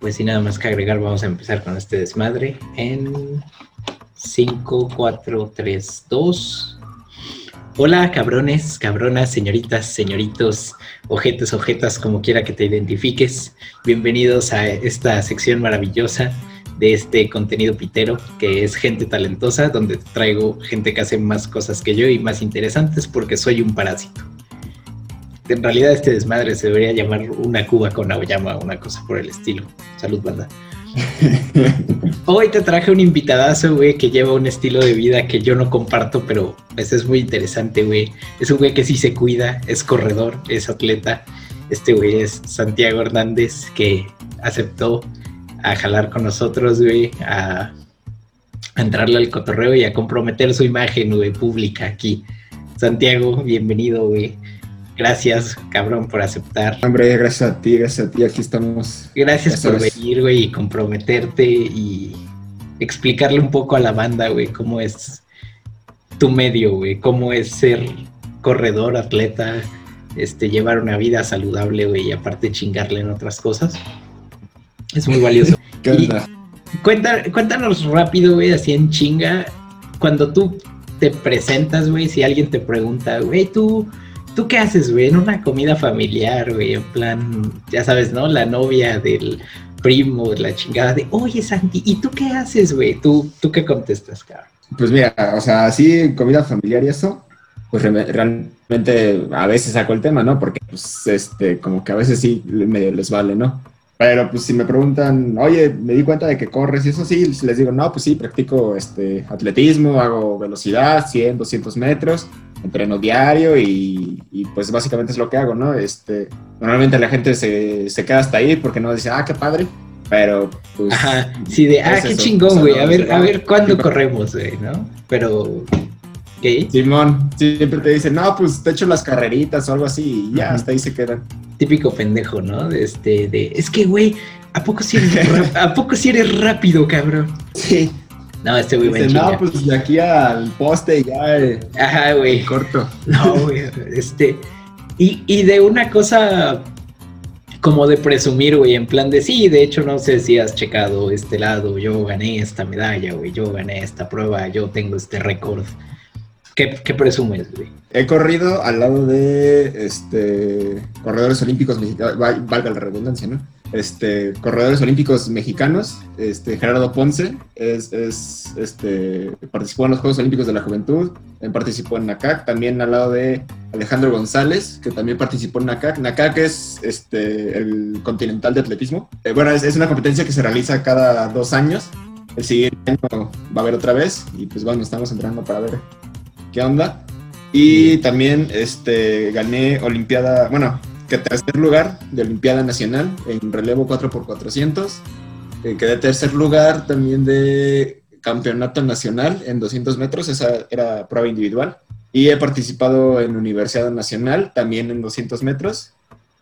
Pues sin nada más que agregar, vamos a empezar con este desmadre en 5, 4, 3, 2. Hola, cabrones, cabronas, señoritas, señoritos, ojetes, ojetas, como quiera que te identifiques. Bienvenidos a esta sección maravillosa de este contenido pitero, que es gente talentosa, donde traigo gente que hace más cosas que yo y más interesantes porque soy un parásito en realidad este desmadre se debería llamar una cuba con aoyama o una cosa por el estilo. Salud, banda. Hoy te traje un invitadazo, güey, que lleva un estilo de vida que yo no comparto, pero pues es muy interesante, güey. Es un güey que sí se cuida, es corredor, es atleta. Este güey es Santiago Hernández, que aceptó a jalar con nosotros, güey, a, a entrarle al cotorreo y a comprometer su imagen, güey, pública aquí. Santiago, bienvenido, güey. Gracias, cabrón, por aceptar. Hombre, gracias a ti, gracias a ti, aquí estamos. Gracias por venir, güey, y comprometerte y explicarle un poco a la banda, güey, cómo es tu medio, güey, cómo es ser corredor, atleta, este, llevar una vida saludable, güey, y aparte chingarle en otras cosas. Es muy valioso. ¿Qué onda? cuéntanos rápido, güey, así en chinga, cuando tú te presentas, güey, si alguien te pregunta, güey, tú ¿Tú qué haces, güey? En una comida familiar, güey, en plan, ya sabes, ¿no? La novia del primo, la chingada de, oye, Santi, ¿y tú qué haces, güey? ¿Tú, ¿Tú qué contestas, cabrón? Pues mira, o sea, así comida familiar y eso, pues realmente a veces saco el tema, ¿no? Porque, pues, este, como que a veces sí medio les vale, ¿no? Pero pues si me preguntan, oye, me di cuenta de que corres y eso sí, les digo, no, pues sí, practico este, atletismo, hago velocidad, 100, 200 metros, entreno diario y, pues básicamente es lo que hago, ¿no? Este, normalmente la gente se, se queda hasta ahí porque no dice, ah, qué padre, pero pues... Ajá, sí, de, ah, qué chingón, güey, a ver, a ver cuándo corremos, güey, ¿no? Pero... Simón, siempre te dicen, no, pues te echo las carreritas o algo así y ya, hasta ahí se quedan. Típico pendejo, ¿no? De este, de, es que, güey, ¿a poco si eres, ¿a poco si eres rápido, cabrón? Sí, no, este güey Dice, No, pues de aquí al poste ya. Eh, Ajá, güey. Corto. No, güey. Este. Y, y de una cosa como de presumir, güey, en plan de sí, de hecho no sé si has checado este lado, yo gané esta medalla, güey, yo gané esta prueba, yo tengo este récord. ¿Qué, ¿Qué, presumes, güey? He corrido al lado de este corredores olímpicos mexicanos, valga la redundancia, ¿no? este, corredores olímpicos mexicanos. Este, Gerardo Ponce es, este, participó en los Juegos Olímpicos de la Juventud, participó en NACAC, también al lado de Alejandro González, que también participó en NACAC. NACAC es este, el continental de atletismo. Eh, bueno, es, una competencia que se realiza cada dos años. El siguiente año va a haber otra vez y pues bueno, estamos entrando para ver qué onda. Y también este, gané Olimpiada, bueno, que tercer lugar de Olimpiada Nacional en relevo 4x400. Eh, quedé tercer lugar también de Campeonato Nacional en 200 metros, esa era prueba individual. Y he participado en Universidad Nacional también en 200 metros.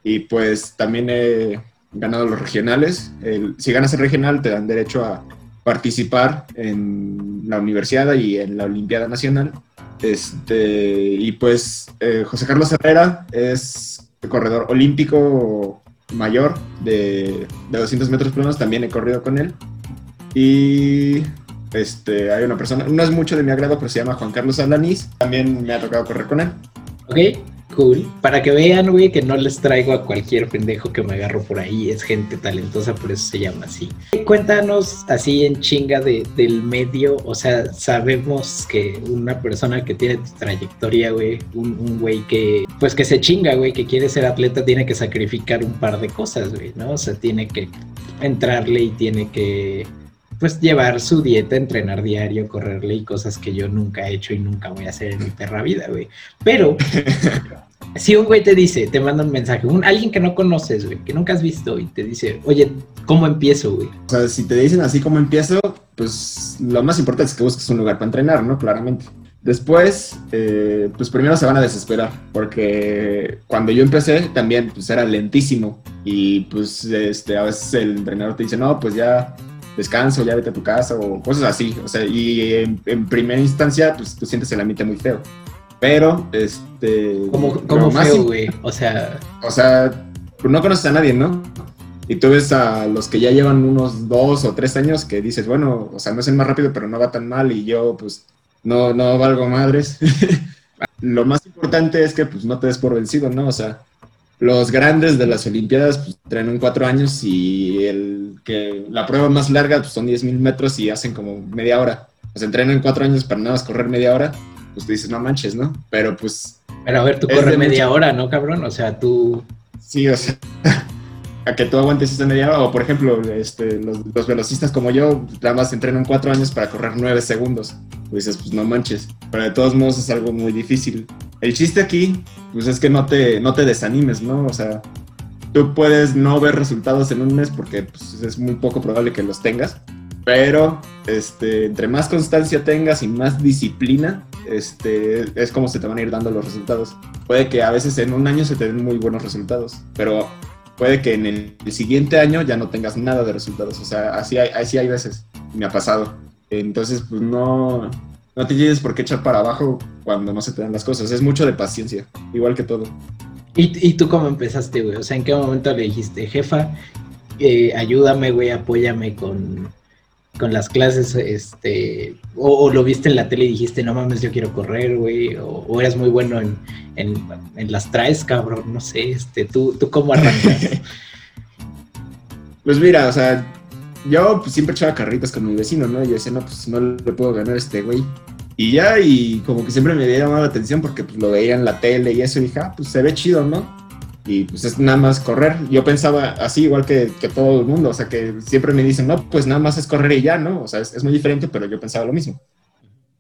Y pues también he ganado los regionales. si ganas el regional te dan derecho a participar en la universidad y en la Olimpiada Nacional. Este, y pues eh, José Carlos Herrera es corredor olímpico mayor de, 200 metros planos, también he corrido con él. Y este, hay una persona, no es mucho de mi agrado, pero se llama Juan Carlos Alanis, también me ha tocado correr con él. Ok, cool. Para que vean, güey, que no les traigo a cualquier pendejo que me agarro por ahí. Es gente talentosa, por eso se llama así. Cuéntanos así en chinga de, del medio. O sea, sabemos que una persona que tiene tu trayectoria, güey, un güey que, pues que se chinga, güey, que quiere ser atleta, tiene que sacrificar un par de cosas, güey, ¿no? O sea, tiene que entrarle y tiene que pues llevar su dieta, entrenar diario, correrle y cosas que yo nunca he hecho y nunca voy a hacer en mi perra vida, güey. Pero si un güey te dice, te manda un mensaje, un, alguien que no conoces, güey, que nunca has visto y te dice, oye, ¿cómo empiezo, güey? O sea, si te dicen así cómo empiezo, pues lo más importante es que busques un lugar para entrenar, ¿no? Claramente. Después, eh, pues primero se van a desesperar, porque cuando yo empecé también pues era lentísimo y pues este, a veces el entrenador te dice, no, pues ya descanso, ya vete a tu casa o cosas así. O sea, y en, primera instancia, pues tú sientes el ambiente muy feo. Pero, este... ¿Cómo, cómo feo, güey? O sea, O sea, no conoces a nadie, ¿no? Y tú ves a los que ya llevan unos dos o tres años que dices, bueno, o sea, no es el más rápido, pero no va tan mal y yo, pues, no, no valgo madres. Lo más importante es que, pues, no te des por vencido, ¿no? O sea, los grandes de las Olimpiadas, pues, entrenan cuatro años y el que la prueba más larga, pues, son 10 mil metros y hacen como media hora. O sea, entrenan cuatro años para nada más correr media hora, pues, tú dices, no manches, ¿no? Pero, pues, pero a ver, tú Es corres media mucho- hora, ¿no, cabrón? O sea, tú... Sí, o sea, a que tú aguantes esa media hora, o por ejemplo, este, los, los velocistas como yo, nada más entrenan cuatro años para correr nueve segundos. Pues dices, pues no manches, pero de todos modos es algo muy difícil. El chiste aquí, pues es que no te, no te desanimes, ¿no? O sea, tú puedes no ver resultados en un mes porque pues, es muy poco probable que los tengas, pero este, entre más constancia tengas y más disciplina, este, es como se te van a ir dando los resultados. Puede que a veces en un año se te den muy buenos resultados, pero puede que en el, siguiente año ya no tengas nada de resultados. O sea, así hay, así hay veces, me ha pasado. Entonces, pues no, no te lleves por qué echar para abajo cuando no se te dan las cosas. Es mucho de paciencia, igual que todo. ¿Y, y tú cómo empezaste, güey? O sea, ¿en qué momento le dijiste, jefa, eh, ayúdame, güey, apóyame con, con las clases, este, o, o lo viste en la tele y dijiste, no mames, yo quiero correr, güey, o, eras muy bueno en, en, las traes, cabrón, no sé, este, ¿tú, tú cómo arrancas? Pues mira, o sea, yo pues, siempre echaba carritas con mi vecino, ¿no? Yo decía, no, pues no le puedo ganar a este güey. Y ya, y como que siempre me había llamado la atención porque pues, lo veía en la tele y eso, y dije, ah, pues se ve chido, ¿no? Y pues es nada más correr. Yo pensaba así, igual que, que todo el mundo, o sea, que siempre me dicen, no, pues nada más es correr y ya, ¿no? O sea, es, es muy diferente, pero yo pensaba lo mismo.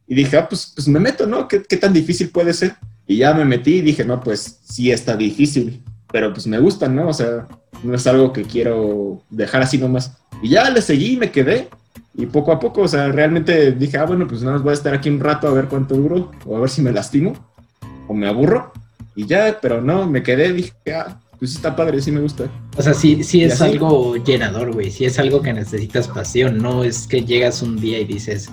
Y dije, ah, pues, pues me meto, ¿no? ¿Qué, ¿Qué tan difícil puede ser? Y ya me metí y dije, no, pues sí está difícil, pero pues me gusta, ¿no? O sea, no es algo que quiero dejar así nomás. Y ya le seguí y me quedé. Y poco a poco, o sea, realmente dije, ah, bueno, pues nada más voy a estar aquí un rato a ver cuánto duro, o a ver si me lastimo, o me aburro. Y ya, pero no, me quedé, dije, ah, pues está padre, sí me gusta. O sea, sí, sí es algo llenador, güey, sí es algo que necesitas pasión, no es que llegas un día y dices,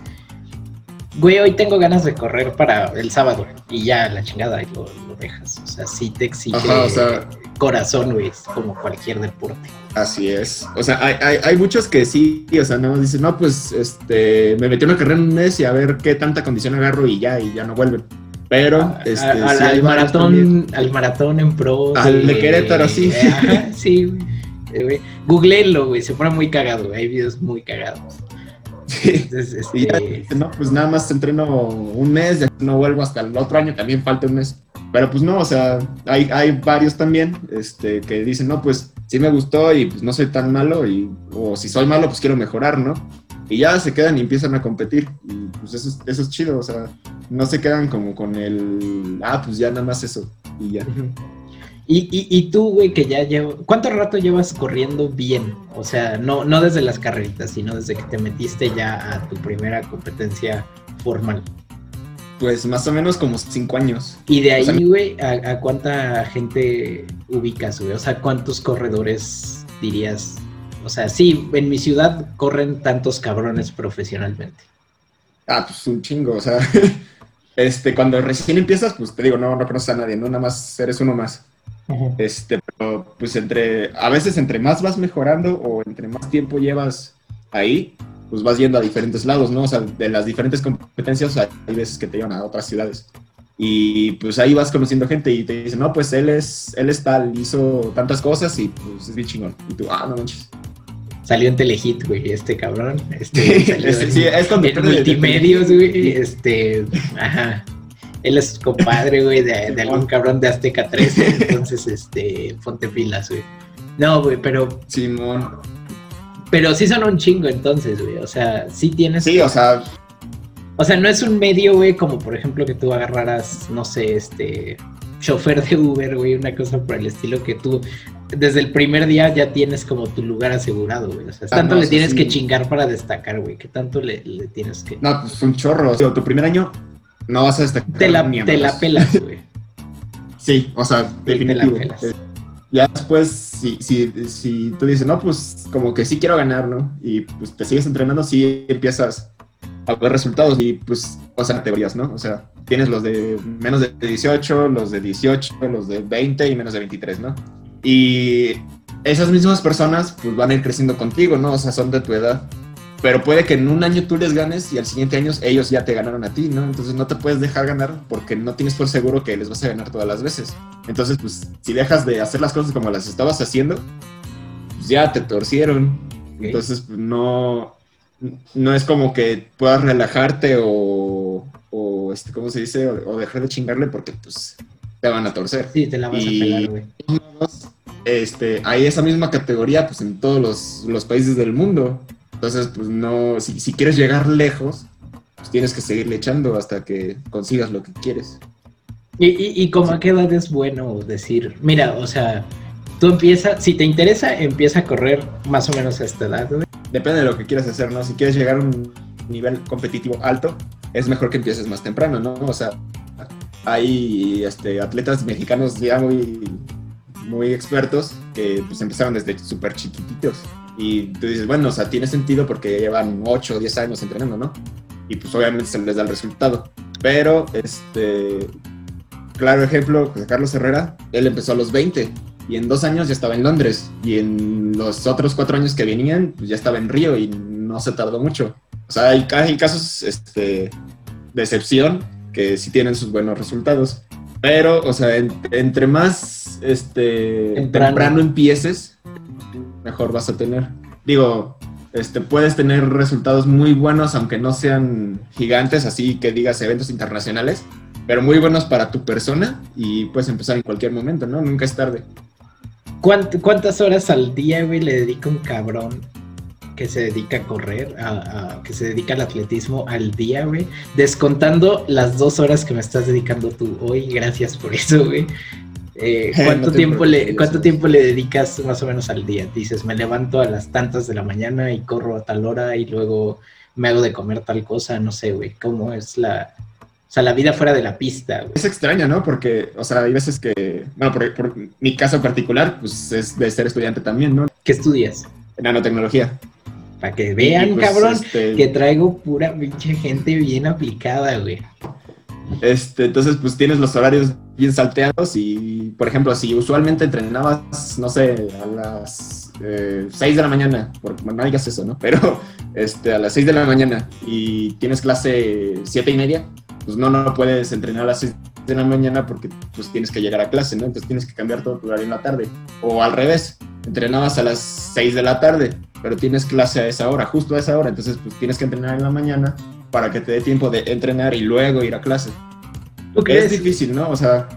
güey, hoy tengo ganas de correr para el sábado, y ya la chingada y lo, lo dejas. O sea, sí te exige Ajá, o sea- corazón, güey, es como cualquier deporte. Así es. O sea, hay, hay, hay muchos que sí, o sea, más dicen, no, pues, este, me metí una carrera en un mes y a ver qué tanta condición agarro y ya, y ya no vuelven. Pero, A- este, a- al, sí al también. maratón, al maratón en pro. Al de Querétaro, sí. Ajá, sí, güey. Eh, güey. Googleenlo, güey, se pone muy cagado, güey, hay videos muy cagados. Sí. Entonces, Y ya, este, no, pues nada más entreno un mes, no vuelvo hasta el otro año, también falta un mes. Pero pues no, o sea, hay, hay varios también este, que dicen, no, pues sí me gustó y pues no soy tan malo, y, o si soy malo, pues quiero mejorar, ¿no? Y ya se quedan y empiezan a competir. Y pues eso, es- eso es chido, o sea, no se quedan como con el, ah, pues ya nada más eso, y ya. Y, y, y tú, güey, que ya llevo... ¿Cuánto rato llevas corriendo bien? O sea, no, no desde las carreritas, sino desde que te metiste ya a tu primera competencia formal. Pues más o menos como cinco años. Y de O sea, ahí, güey, ¿a, a cuánta gente ubicas, güey? O sea, ¿cuántos corredores dirías? O sea, sí, en mi ciudad corren tantos cabrones profesionalmente. Ah, pues un chingo, o sea, este, cuando recién empiezas, pues te digo, no, no conoces a nadie, no nada más eres uno más. Este, pero pues entre, a veces entre más vas mejorando o entre más tiempo llevas ahí, pues vas yendo a diferentes lados, ¿no? O sea, de las diferentes competencias hay veces que te llevan a otras ciudades. Y pues ahí vas conociendo gente y te dicen, no, pues él es, él es tal, hizo tantas cosas y pues es bien chingón. Y tú, ah, no manches. Salió en Telehit, güey, este cabrón. Este, salió Este, en- sí, es en de- de multimedios, güey. Este, ajá. Él es compadre, güey, de, de algún cabrón de Azteca 13. Entonces, este, ponte pilas, güey. No, güey, pero, Simón. pero sí son un chingo entonces, güey. O sea, sí tienes. Sí, o sea, O sea, no es un medio, güey, como por ejemplo que tú agarraras, no sé, este, chofer de Uber, güey, una cosa por el estilo que tú desde el primer día ya tienes como tu lugar asegurado, güey. O sea, Ah, tanto no, le tienes sí. que chingar para destacar, güey. ¿Qué tanto le, le tienes que... no, pues un chorro. O sea, tu primer año no vas a destacar. Te la, te la pelas, güey. Sí, o sea, te la definitivo. pelas. Ya después, si, si, si tú dices, no, pues como que sí quiero ganar, ¿no? Y pues te sigues entrenando, sí empiezas a ver resultados y pues, o sea, teorías, ¿no? O sea, tienes los de menos de 18, los de 18, los de 20 y menos de 23, ¿no? Y esas mismas personas pues van a ir creciendo contigo, ¿no? O sea, son de tu edad. Pero puede que en un año tú les ganes y al siguiente año ellos ya te ganaron a ti, ¿no? Entonces no te puedes dejar ganar porque no tienes por seguro que les vas a ganar todas las veces. Entonces, pues, si dejas de hacer las cosas como las estabas haciendo, pues ya te torcieron. Entonces, pues, no, no es como que puedas relajarte o, o este, ¿cómo se dice? O, dejar de chingarle porque, pues, te van a torcer. Sí, te la vas a pegar, güey. Este, hay esa misma categoría, pues, en todos los, los países del mundo. Entonces, pues no, si, si quieres llegar lejos, pues tienes que seguirle echando hasta que consigas lo que quieres. ¿Y, y, y como a qué edad es bueno decir, mira, o sea, tú empiezas, si te interesa, empieza a correr más o menos a esta edad, Depende de lo que quieras hacer, ¿no? Si quieres llegar a un nivel competitivo alto, es mejor que empieces más temprano, ¿no? O sea, hay este, atletas mexicanos ya muy, muy expertos que pues empezaron desde súper chiquititos. Y tú dices, bueno, o sea, tiene sentido porque llevan 8 o 10 años entrenando, ¿no? Y pues obviamente se les da el resultado. Pero, este, claro ejemplo, pues, Carlos Herrera, él empezó a los 20 y en dos años ya estaba en Londres. Y en los otros cuatro años que venían, pues ya estaba en Río y no se tardó mucho. O sea, hay, hay casos este, de excepción que sí tienen sus buenos resultados. Pero, o sea, entre más este, temprano empieces, mejor vas a tener. Digo, este, puedes tener resultados muy buenos, aunque no sean gigantes, así que digas eventos internacionales, pero muy buenos para tu persona y puedes empezar en cualquier momento, ¿no? Nunca es tarde. ¿Cuántas horas al día, güey, le dedica un cabrón que se dedica a correr, a, que se dedica al atletismo al día, güey? Descontando las dos horas que me estás dedicando tú hoy, gracias por eso, güey. Eh, ¿cuánto, tiempo le, ¿Cuánto tiempo le dedicas más o menos al día? Dices, me levanto a las tantas de la mañana y corro a tal hora y luego me hago de comer tal cosa, no sé, güey, ¿cómo es la, o sea, la vida fuera de la pista. Es extraña, ¿no? Porque, o sea, hay veces que, bueno, por, mi caso particular, pues es de ser estudiante también, ¿no? ¿Qué estudias? Nanotecnología. Para que vean, pues, cabrón, este que traigo pura pinche gente bien aplicada, güey. Este, entonces, pues tienes los horarios bien salteados y, por ejemplo, si usualmente entrenabas, no sé, a las eh, 6 de la mañana, porque bueno, no digas eso, ¿no? Pero este, a las 6 de la mañana y tienes clase 7 y media, pues no, no puedes entrenar a las 6 de la mañana porque pues tienes que llegar a clase, ¿no? Entonces tienes que cambiar todo tu horario en la tarde. O al revés, entrenabas a las 6 de la tarde, pero tienes clase a esa hora, justo a esa hora, entonces pues tienes que entrenar en la mañana para que te dé tiempo de entrenar y luego ir a clase. Es difícil, ¿no? O sea,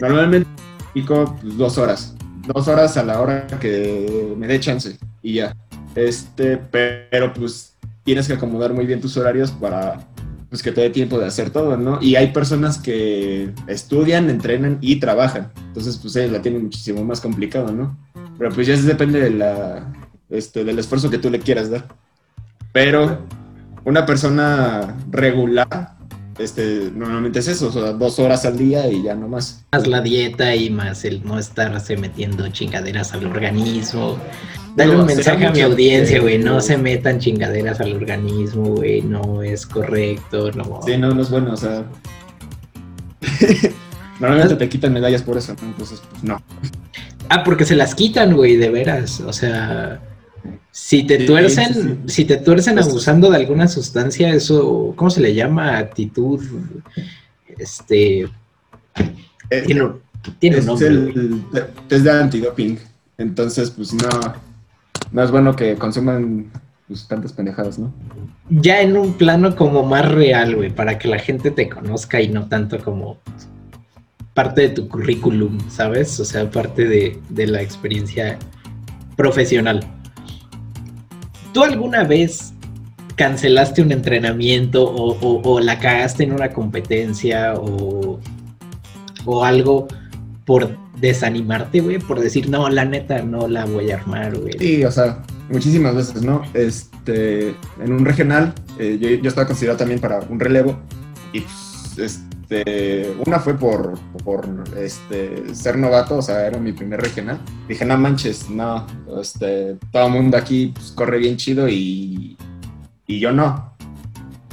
normalmente pico pues, dos horas. Dos horas a la hora que me dé chance y ya. Este, pero pues tienes que acomodar muy bien tus horarios para pues que te dé tiempo de hacer todo, ¿no? Y hay personas que estudian, entrenan y trabajan. Entonces, pues ellos la tienen muchísimo más complicado, ¿no? Pero pues ya depende de la, este, del esfuerzo que tú le quieras dar. Pero una persona regular, este, normalmente es eso, o sea, dos horas al día y ya no más. Más la dieta y más el no estarse metiendo chingaderas al organismo. Dale un mensaje a mi audiencia, güey, no se metan chingaderas al organismo, güey, no es correcto, no. Sí, no, no es bueno, o sea... Normalmente te quitan medallas por eso, entonces, pues no. Ah, porque se las quitan, güey, de veras, o sea... Si te tuercen, si te tuercen abusando de alguna sustancia, eso, ¿cómo se le llama? Actitud, este, eh, tiene, tiene un nombre. El, es de antidoping, entonces, pues no, no es bueno que consuman pues, tantas pendejadas, ¿no? Ya en un plano como más real, güey, para que la gente te conozca y no tanto como parte de tu currículum, ¿sabes? O sea, parte de, de la experiencia profesional. ¿Tú alguna vez cancelaste un entrenamiento o, la cagaste en una competencia o, algo por desanimarte, güey? Por decir, no, la neta no la voy a armar, güey. Sí, o sea, muchísimas veces, ¿no? Este, en un regional, eh, yo, yo, estaba considerado también para un relevo y pues, este, una fue por, este, ser novato, o sea, era mi primer regional. Dije, no manches, no, este, todo el mundo aquí pues, corre bien chido y, yo no.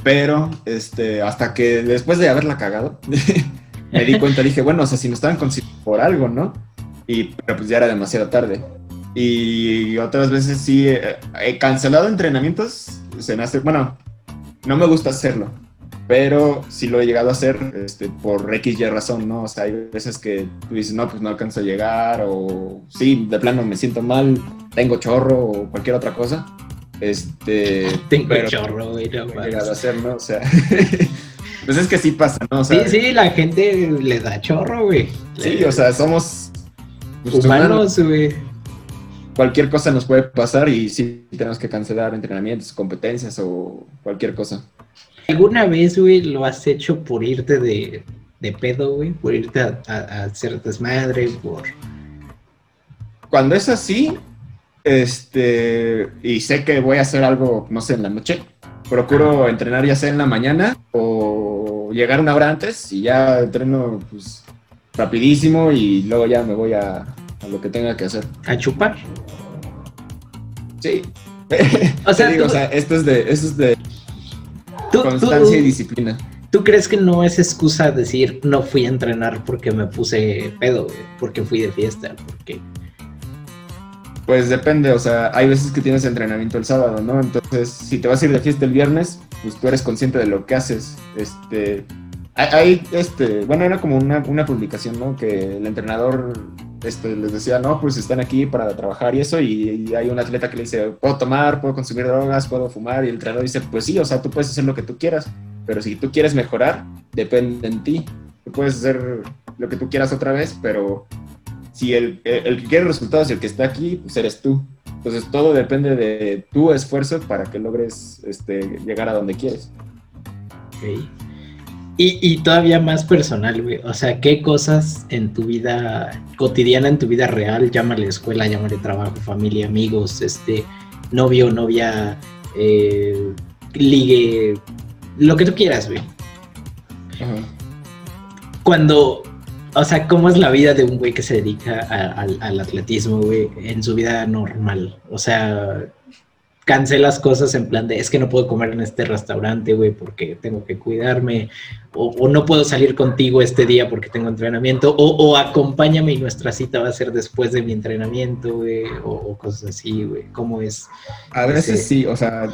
Pero este, hasta que después de haberla cagado, me di cuenta, dije, bueno, o sea, si me estaban considerando por algo, ¿no? Y pero pues ya era demasiado tarde. Y otras veces sí eh, he cancelado entrenamientos, se me bueno, no me gusta hacerlo, pero sí lo he llegado a hacer este, por X y razón, ¿no? O sea, hay veces que tú dices, no, pues no alcanzo a llegar, o sí, de plano me siento mal, tengo chorro, o cualquier otra cosa. Este, tengo chorro, güey, no he llegado a hacer, ¿no? O sea, pues es que sí pasa, ¿no? O sea, sí, sí, la gente le da chorro, güey. Sí, o sea, somos pues, humanos, güey. Cualquier cosa nos puede pasar y sí tenemos que cancelar entrenamientos, competencias o cualquier cosa. ¿Alguna vez, güey, lo has hecho por irte de, de pedo, güey? Por irte a, a, hacer desmadre, por... Cuando es así, este, y sé que voy a hacer algo, no sé, en la noche, procuro entrenar ya sea en la mañana o llegar una hora antes y ya entreno, pues, rapidísimo y luego ya me voy a, a lo que tenga que hacer. ¿A chupar? Sí. O sea, digo, o sea esto es de, esto es de Constancia y disciplina. ¿Tú crees que no es excusa decir no fui a entrenar porque me puse pedo, porque fui de fiesta, porque... Pues depende, o sea, hay veces que tienes entrenamiento el sábado, ¿no? Entonces, si te vas a ir de fiesta el viernes, pues tú eres consciente de lo que haces. Este, hay, este, bueno, era como una, una publicación, ¿no? Que el entrenador este, les decía, no, pues están aquí para trabajar y eso, y, hay un atleta que le dice, puedo tomar, puedo consumir drogas, puedo fumar, y el entrenador dice, pues sí, o sea, tú puedes hacer lo que tú quieras, pero si tú quieres mejorar, depende de ti. Tú puedes hacer lo que tú quieras otra vez, pero si el, el, que quiere resultados y el que está aquí, pues eres tú. Entonces todo depende de tu esfuerzo para que logres este, llegar a donde quieres. Okay. Y, todavía más personal, güey. O sea, ¿qué cosas en tu vida cotidiana, en tu vida real, llámale escuela, llámale trabajo, familia, amigos, este, novio, novia, eh, ligue, lo que tú quieras, güey? Cuando, o sea, ¿cómo es la vida de un güey que se dedica al atletismo, güey, en su vida normal? O sea, cancelas cosas en plan de es que no puedo comer en este restaurante, güey, porque tengo que cuidarme, o, no puedo salir contigo este día porque tengo entrenamiento, o, acompáñame y nuestra cita va a ser después de mi entrenamiento, güey, o, cosas así, güey, ¿cómo es? A veces sí, o sea,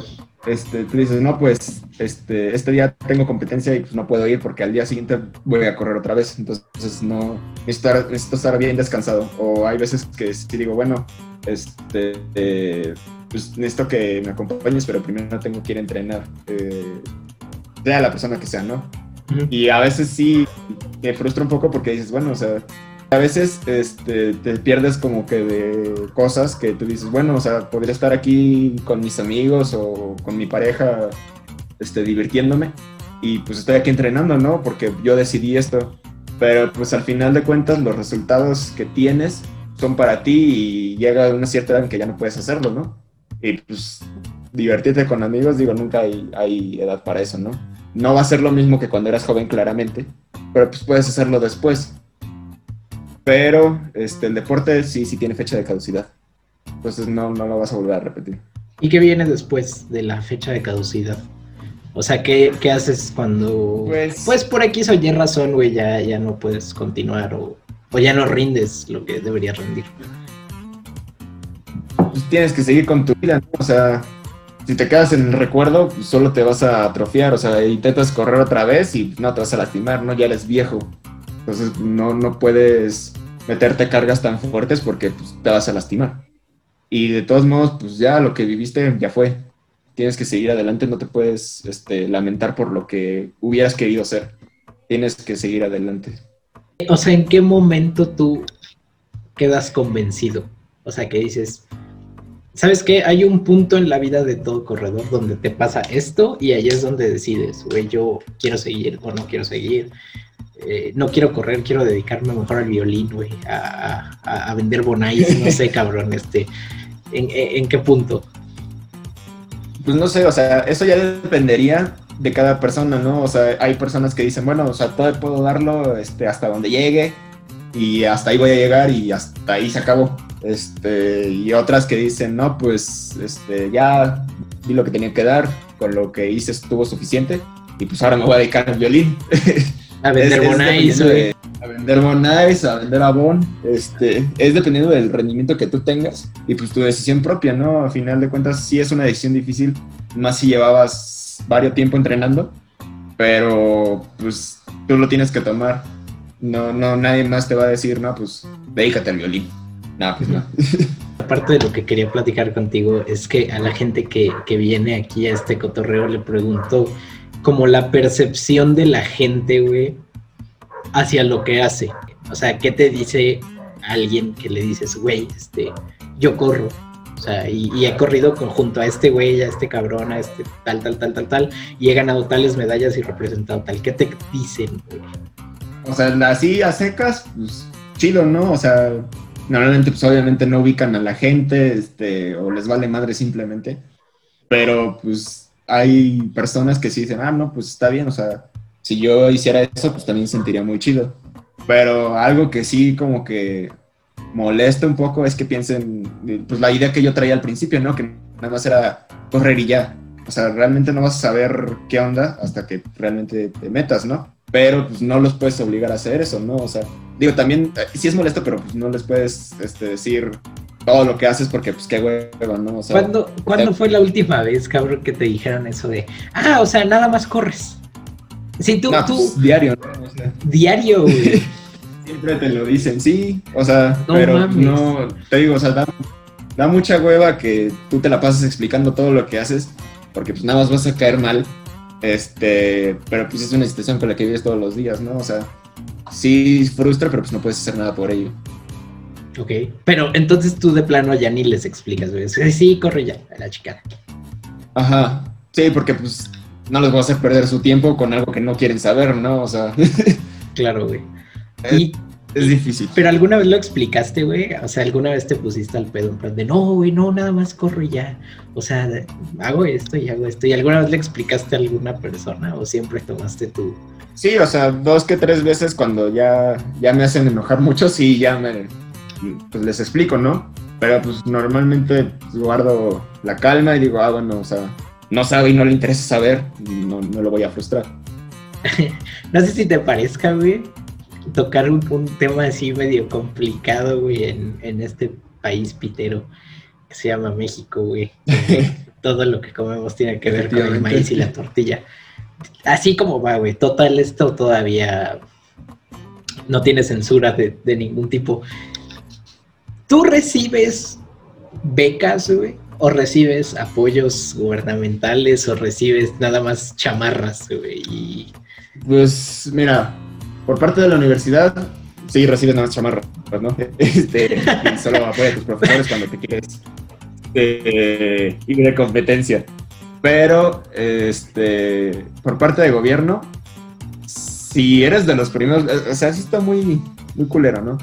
este, tú dices, no, pues este, este día tengo competencia y pues no puedo ir porque al día siguiente voy a correr otra vez, entonces no, necesito estar, bien descansado, o hay veces que sí digo, bueno, este... Eh, pues necesito que me acompañes, pero primero tengo que ir a entrenar, eh, sea la persona que sea, ¿no? Y a veces sí me frustra un poco porque dices, bueno, o sea, a veces este, te pierdes como que de cosas que tú dices, bueno, o sea, podría estar aquí con mis amigos o con mi pareja, este, divirtiéndome y pues estoy aquí entrenando, ¿no? Porque yo decidí esto, pero pues al final de cuentas los resultados que tienes son para ti y llega una cierta edad en que ya no puedes hacerlo, ¿no? Y pues divertirte con amigos, digo, nunca hay, edad para eso, ¿no? No va a ser lo mismo que cuando eras joven, claramente, pero pues puedes hacerlo después. Pero este, el deporte sí, sí tiene fecha de caducidad. Entonces no, no lo vas a volver a repetir. ¿Y qué viene después de la fecha de caducidad? O sea, ¿qué, haces cuando... Pues, pues por aquí soy razón, güey, ya, ya no puedes continuar o, o ya no rindes lo que deberías rendir pues, tienes que seguir con tu vida, ¿no? O sea, si te quedas en el recuerdo, pues, solo te vas a atrofiar, o sea, intentas correr otra vez y no te vas a lastimar, ¿no? Ya eres viejo. Entonces no, no puedes meterte cargas tan fuertes porque pues, te vas a lastimar. Y de todos modos, pues ya lo que viviste ya fue. Tienes que seguir adelante, no te puedes este, lamentar por lo que hubieras querido hacer. Tienes que seguir adelante. O sea, ¿en qué momento tú quedas convencido? O sea, que dices, ¿sabes qué? Hay un punto en la vida de todo corredor donde te pasa esto y ahí es donde decides, güey, yo quiero seguir o no quiero seguir. Eh, no quiero correr, quiero dedicarme mejor al violín, güey, a, vender bonais, no sé, cabrón, este, ¿en, qué punto? Pues no sé, o sea, eso ya dependería de cada persona, ¿no? O sea, hay personas que dicen, bueno, o sea, todo puedo darlo este, hasta donde llegue y hasta ahí voy a llegar y hasta ahí se acabó. Este, y otras que dicen, no, pues este, ya di lo que tenía que dar, con lo que hice estuvo suficiente y pues ahora me voy a dedicar al violín. A vender bonais, güey. A vender bonais, a vender abón. Este, es dependiendo del rendimiento que tú tengas y pues tu decisión propia, ¿no? A final de cuentas sí es una decisión difícil, más si llevabas varios tiempo entrenando, pero pues tú lo tienes que tomar. No, no, nadie más te va a decir, no, pues dedícate al violín. No, pues no. Aparte de lo que quería platicar contigo, es que a la gente que, que viene aquí a este cotorreo le pregunto como la percepción de la gente, güey, hacia lo que hace. O sea, ¿qué te dice alguien que le dices, güey, este, yo corro? O sea, y, he corrido junto a este güey, a este cabrón, a este tal, tal, tal, tal, tal, y he ganado tales medallas y representado tal. ¿Qué te dicen, güey? O sea, así a secas, pues chido, ¿no? O sea, normalmente, pues obviamente no ubican a la gente, este, o les vale madre simplemente. Pero, pues, hay personas que sí dicen, ah, no, pues está bien, o sea, si yo hiciera eso, pues también sentiría muy chido. Pero algo que sí como que molesta un poco es que piensen, pues la idea que yo traía al principio, ¿no? Que nada más era correr y ya. O sea, realmente no vas a saber qué onda hasta que realmente te metas, ¿no? Pero pues no los puedes obligar a hacer eso, ¿no? O sea, digo, también eh, sí es molesto, pero pues no les puedes este, decir, todo lo que haces porque pues qué huevo, ¿no? O sea, ¿Cuándo, fue la última vez, cabrón, que te dijeron eso de, ah, o sea, nada más corres? Sí, tú, tú... Pues, diario, ¿no? diario, güey. Siempre te lo dicen, sí, o sea, pero no, te digo, o sea, da, da, mucha hueva que tú te la pases explicando todo lo que haces, porque pues nada más vas a caer mal, este, pero pues es una situación con la que vives todos los días, ¿no? O sea, sí frustra, pero pues no puedes hacer nada por ello. Ok, pero entonces tú de plano ya ni les explicas, güey. Sí, corre ya, a la chica. Ajá, sí, porque pues no les voy a hacer perder su tiempo con algo que no quieren saber, ¿no? O sea. claro, güey. Es, es difícil. Pero alguna vez lo explicaste, güey. O sea, alguna vez te pusiste al pedo en plan de no, güey, no, nada más corro y ya. O sea, hago esto y hago esto. ¿Y alguna vez le explicaste a alguna persona o siempre tomaste tu. Sí, o sea, dos que tres veces cuando ya, ya me hacen enojar mucho, sí, ya me, pues les explico, ¿no? Pero pues normalmente guardo la calma y digo, ah, bueno, o sea, no sabe y no le interesa saber, no, no lo voy a frustrar. no sé si te parezca, güey, tocar un, tema así medio complicado, güey, en, en este país pitero que se llama México, güey. Todo lo que comemos tiene que ver con el maíz y la tortilla. Así como va, güey. Total, esto todavía no tiene censura de, de ningún tipo. ¿Tú recibes becas, güey? ¿O recibes apoyos gubernamentales o recibes nada más chamarras, güey? Pues mira, por parte de la universidad, sí recibes nada más chamarras, ¿no? Este, y solo apoya a tus profesores cuando te quieres eh, ir de competencia. Pero, este, por parte de gobierno, si eres de los primeros, o sea, sí está muy, muy culero, ¿no?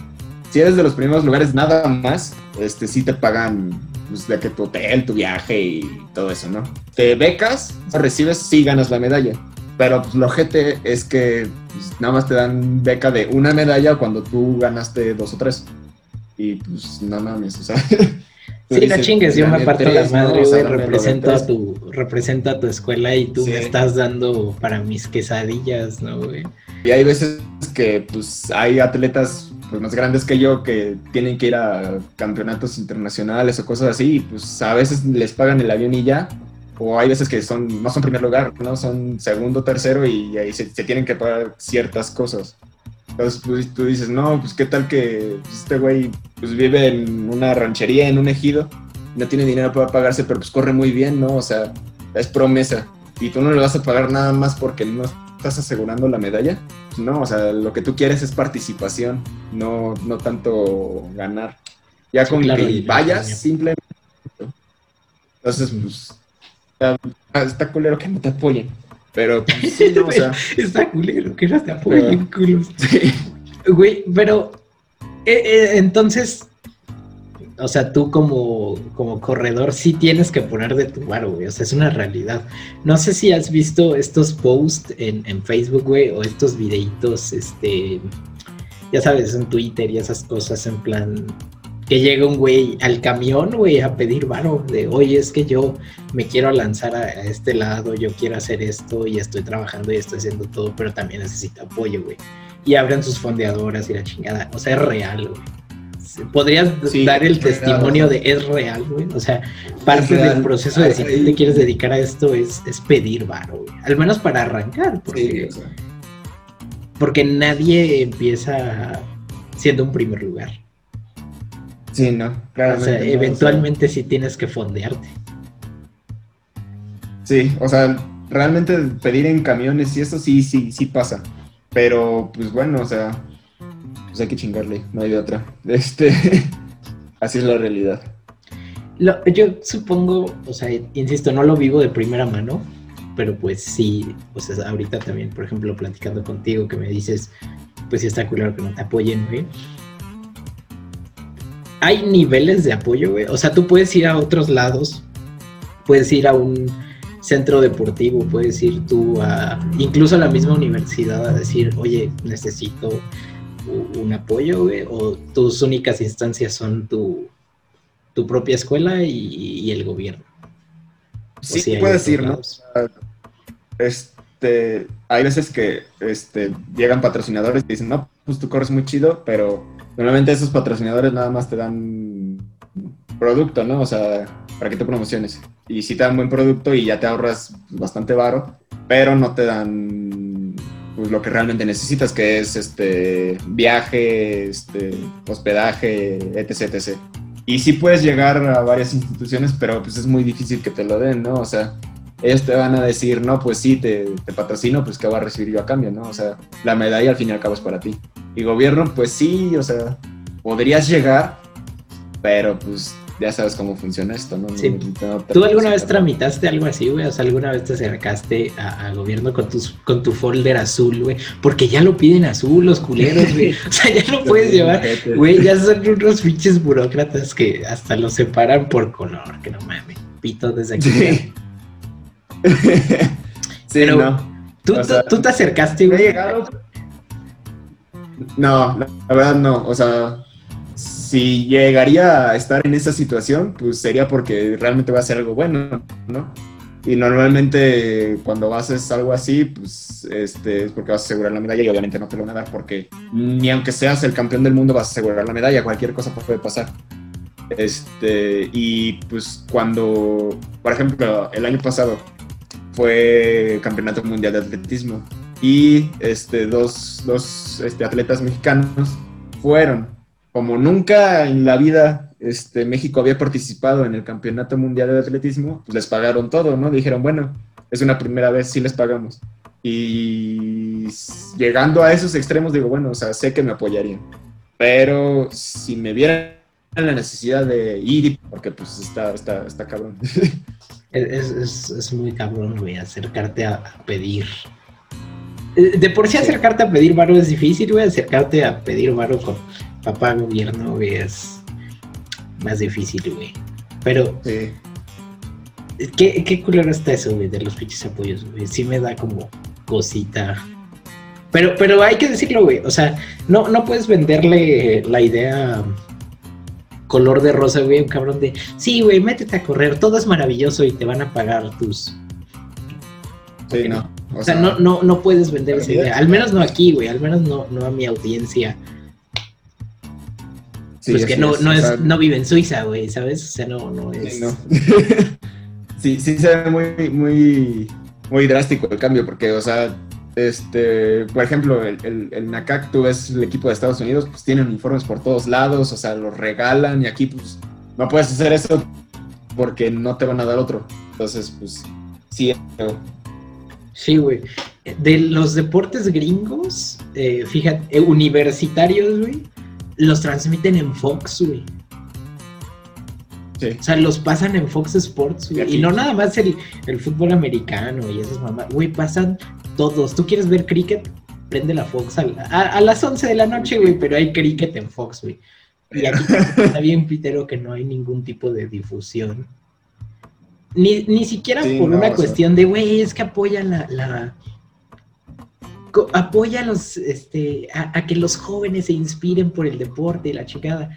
si eres de los primeros lugares nada más, este sí te pagan pues, de que tu hotel, tu viaje y todo eso, ¿no? Te becas, recibes, sí ganas la medalla. Pero pues, lo gente es que pues, nada más te dan beca de una medalla cuando tú ganaste dos o tres. Y pues no mames, o sea. Sí, no chingues, yo me aparto la madre, güey, represento, a tu, represento a tu escuela y tú me estás dando para mis quesadillas, ¿no, güey? Y hay veces que, pues, hay atletas pues, más grandes que yo que tienen que ir a campeonatos internacionales o cosas así, y pues a veces les pagan el avión y ya, o hay veces que son no son primer lugar, no son segundo, tercero y ahí se, tienen que pagar ciertas cosas. Entonces pues, tú dices, no, pues qué tal que pues, este güey pues, vive en una ranchería, en un ejido, no tiene dinero para pagarse, pero pues corre muy bien, ¿no? O sea, es promesa. Y tú no le vas a pagar nada más porque no estás asegurando la medalla. No, o sea, lo que tú quieres es participación, no, no tanto ganar. Ya con que vayas, simplemente. Entonces, pues, está, culero que no te apoyen. Pero, pues, sí, no, o sea. está culero que no te apoyen, culos. Sí. Güey, pero, eh, eh, entonces, o sea, tú como, como corredor sí tienes que poner de tu bar, güey. O sea, es una realidad. No sé si has visto estos posts en, en Facebook, güey, o estos videitos, este, ya sabes, en Twitter y esas cosas en plan que llega un güey al camión, güey, a pedir varo de, oye, es que yo me quiero lanzar a, este lado, yo quiero hacer esto y estoy trabajando y estoy haciendo todo, pero también necesito apoyo, güey. Y abren sus fondeadoras y la chingada. O sea, es real, güey. ¿Podrías dar el testimonio de es real, güey? O sea, parte del proceso de si te quieres dedicar a esto es, es pedir varo, güey. Al menos para arrancar, porque, porque nadie empieza siendo un primer lugar. Sí, no, claro. O sea, eventualmente sí tienes que fondearte. Sí, o sea, realmente pedir en camiones y eso sí, sí, sí pasa. Pero, pues bueno, o sea, pues hay que chingarle, no hay de otra. Este, así es la realidad. yo supongo, o sea, insisto, no lo vivo de primera mano, pero pues sí, o sea, ahorita también, por ejemplo, platicando contigo, que me dices, pues sí está culero que no te apoyen, güey hay niveles de apoyo, güey. O sea, tú puedes ir a otros lados, puedes ir a un centro deportivo, puedes ir tú a incluso a la misma universidad a decir, oye, necesito un apoyo, güey, o tus únicas instancias son tu, tu propia escuela y, el gobierno. Sí, puedes ir, ¿no? Este, hay veces que este, llegan patrocinadores y dicen, no, pues tú corres muy chido, pero Normalmente esos patrocinadores nada más te dan producto, ¿no? O sea, para que te promociones. Y sí te dan buen producto y ya te ahorras bastante varo, pero no te dan pues, lo que realmente necesitas, que es este viaje, este hospedaje, etc, etc. Y sí puedes llegar a varias instituciones, pero pues es muy difícil que te lo den, ¿no? O sea, ellos te van a decir, no, pues sí, te, te patrocino, pues ¿qué va a recibir yo a cambio, no? O sea, la medalla al fin y al cabo es para ti. Y gobierno, pues sí, o sea, podrías llegar, pero pues ya sabes cómo funciona esto, ¿no? Sí. ¿Tú alguna vez tramitaste algo así, güey? O sea, ¿alguna vez te acercaste al gobierno con, tus, con tu folder azul, güey? Porque ya lo piden azul los culeros, güey. O sea, ya lo puedes llevar. Güey, ya son unos pinches burócratas que hasta los separan por color, que no mames. Pito desde aquí. Sí, sí no. ¿tú, tú, te acercaste, güey. No, la verdad no. O sea, si llegaría a estar en esa situación, pues sería porque realmente va a ser algo bueno, ¿no? Y normalmente cuando haces algo así, pues este, es porque vas a asegurar la medalla y obviamente no te lo van a dar porque ni aunque seas el campeón del mundo vas a asegurar la medalla, cualquier cosa puede pasar. Este, y pues cuando, por ejemplo, el año pasado fue Campeonato Mundial de Atletismo y este, dos, dos este, atletas mexicanos fueron. Como nunca en la vida este, México había participado en el Campeonato Mundial de Atletismo, pues les pagaron todo, ¿no? Dijeron, bueno, es una primera vez, sí les pagamos. Y llegando a esos extremos, digo, bueno, o sea, sé que me apoyarían. Pero si me vieran la necesidad de ir, porque pues está, está, está cabrón. Es, es, es muy cabrón, güey, acercarte a pedir eh, de por sí acercarte a pedir varo es difícil, güey. Acercarte a pedir varo con papá gobierno, güey, es más difícil, güey. Pero. Sí. ¿Qué, qué culero está eso, güey, de los pinches apoyos, güey? Sí me da como cosita. Pero, pero hay que decirlo, güey. O sea, no, no puedes venderle la idea color de rosa, güey, un cabrón de, sí, güey, métete a correr, todo es maravilloso y te van a pagar tus... Sí, no. O, sea, no, no, no puedes vender esa idea. Al menos no aquí, güey. Al menos no, no a mi audiencia. pues que no, no, es, no vive en Suiza, güey, ¿sabes? O sea, no, no es. Sí, no. sí, sí se ve muy, muy, muy drástico el cambio, porque, o sea, este, por ejemplo, el, el, el NACAC, tú ves el equipo de Estados Unidos, pues tienen uniformes por todos lados, o sea, los regalan, y aquí, pues, no puedes hacer eso porque no te van a dar otro. Entonces, pues, sí, Sí, güey. De los deportes gringos, eh, fíjate, eh, universitarios, güey, los transmiten en Fox, güey. Sí. O sea, los pasan en Fox Sports, güey. Y no nada más el, fútbol americano y esas mamás. Güey, pasan todos. ¿Tú quieres ver cricket? Prende la Fox a, a, las 11 de la noche, güey, pero hay cricket en Fox, güey. Y aquí está bien, Pitero, que no hay ningún tipo de difusión ni, ni siquiera por una cuestión de, güey, es que apoya la, la apoya a los, este, a, que los jóvenes se inspiren por el deporte y la chingada.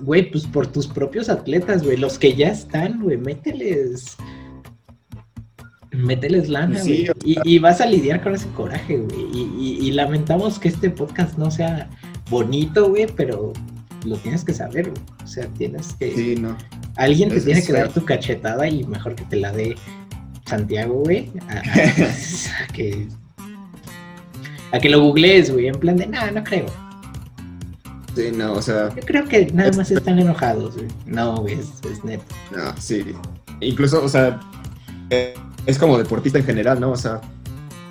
güey, pues por tus propios atletas, güey, los que ya están, güey, mételes. Mételes lana, Sí, Y, y vas a lidiar con ese coraje, güey. Y, y- y lamentamos que este podcast no sea bonito, güey, pero lo tienes que saber, güey. O sea, tienes que. Sí, no. Alguien te tiene que dar tu cachetada y mejor que te la dé Santiago, güey. A, a- a que. A que lo googlees, güey. En plan de, no, no creo. Sí, no, o sea, Yo creo que nada más están enojados, güey. No, güey, es, es neto. no, sí. Incluso, o sea, eh, es como deportista en general, ¿no? O sea,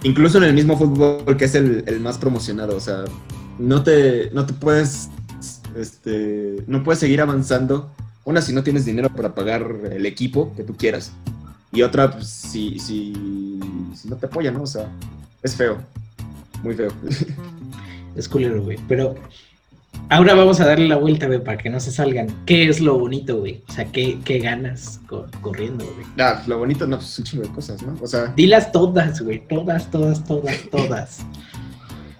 incluso en el mismo fútbol que es el, más promocionado, o sea, no te, no te puedes, este, no puedes seguir avanzando. Una, si no tienes dinero para pagar el equipo que tú quieras. Y otra, pues, si, si, si no te apoyan, ¿no? O sea, es feo. Muy feo. Es culero, güey. Pero ahora vamos a darle la vuelta, güey, para que no se salgan. ¿Qué es lo bonito, güey? O sea, ¿qué, qué ganas co- corriendo, güey? Ah, lo bonito, no, pues un chingo de cosas, ¿no? O sea, Dilas todas, güey. Todas, todas, todas, todas.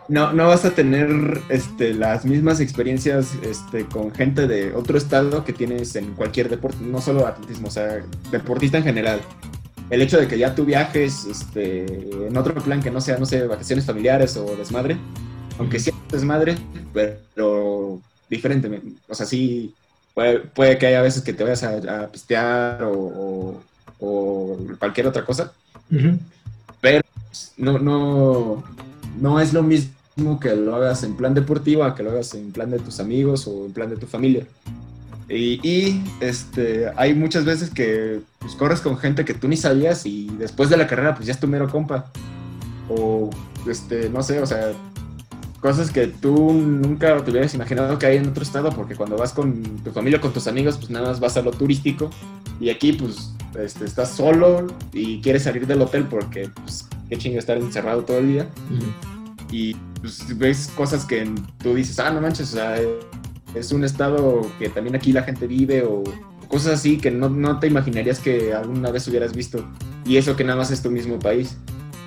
no, no vas a tener este, las mismas experiencias este, con gente de otro estado que tienes en cualquier deporte, no solo atletismo, o sea, deportista en general. El hecho de que ya tú viajes este, en otro plan que no sea, no sé, vacaciones familiares o desmadre, aunque sea desmadre, pero diferente. O sea, sí, puede, puede que haya veces que te vayas a, a pistear o, o- o cualquier otra cosa, Ujú. no, no, no es lo mismo que lo hagas en plan deportivo a que lo hagas en plan de tus amigos o en plan de tu familia. Y, y, este, hay muchas veces que pues, corres con gente que tú ni sabías y después de la carrera pues ya es tu mero compa. O, este, no sé, o sea, cosas que tú nunca te hubieras imaginado que hay en otro estado porque cuando vas con tu familia o con tus amigos pues nada más vas a lo turístico y aquí pues este, estás solo y quieres salir del hotel porque pues qué chingo estar encerrado todo el día Ujú. y pues, ves cosas que tú dices, ah, no manches, o sea, es un estado que también aquí la gente vive o cosas así que no, no te imaginarías que alguna vez hubieras visto y eso que nada más es tu mismo país.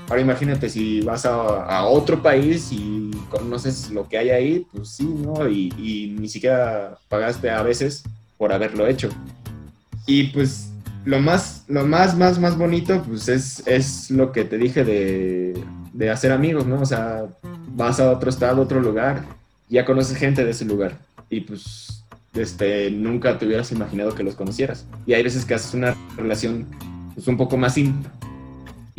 Ahora imagínate si vas a, a otro país y conoces lo que hay ahí, pues sí, ¿no? Y, y ni siquiera pagaste a veces por haberlo hecho. Y pues lo más, lo más, más, más bonito, pues es, es lo que te dije de, de hacer amigos, ¿no? O sea, vas a otro estado, otro lugar, ya conoces gente de ese lugar y pues este, nunca te hubieras imaginado que los conocieras. Y hay veces que haces una relación pues, un poco más íntima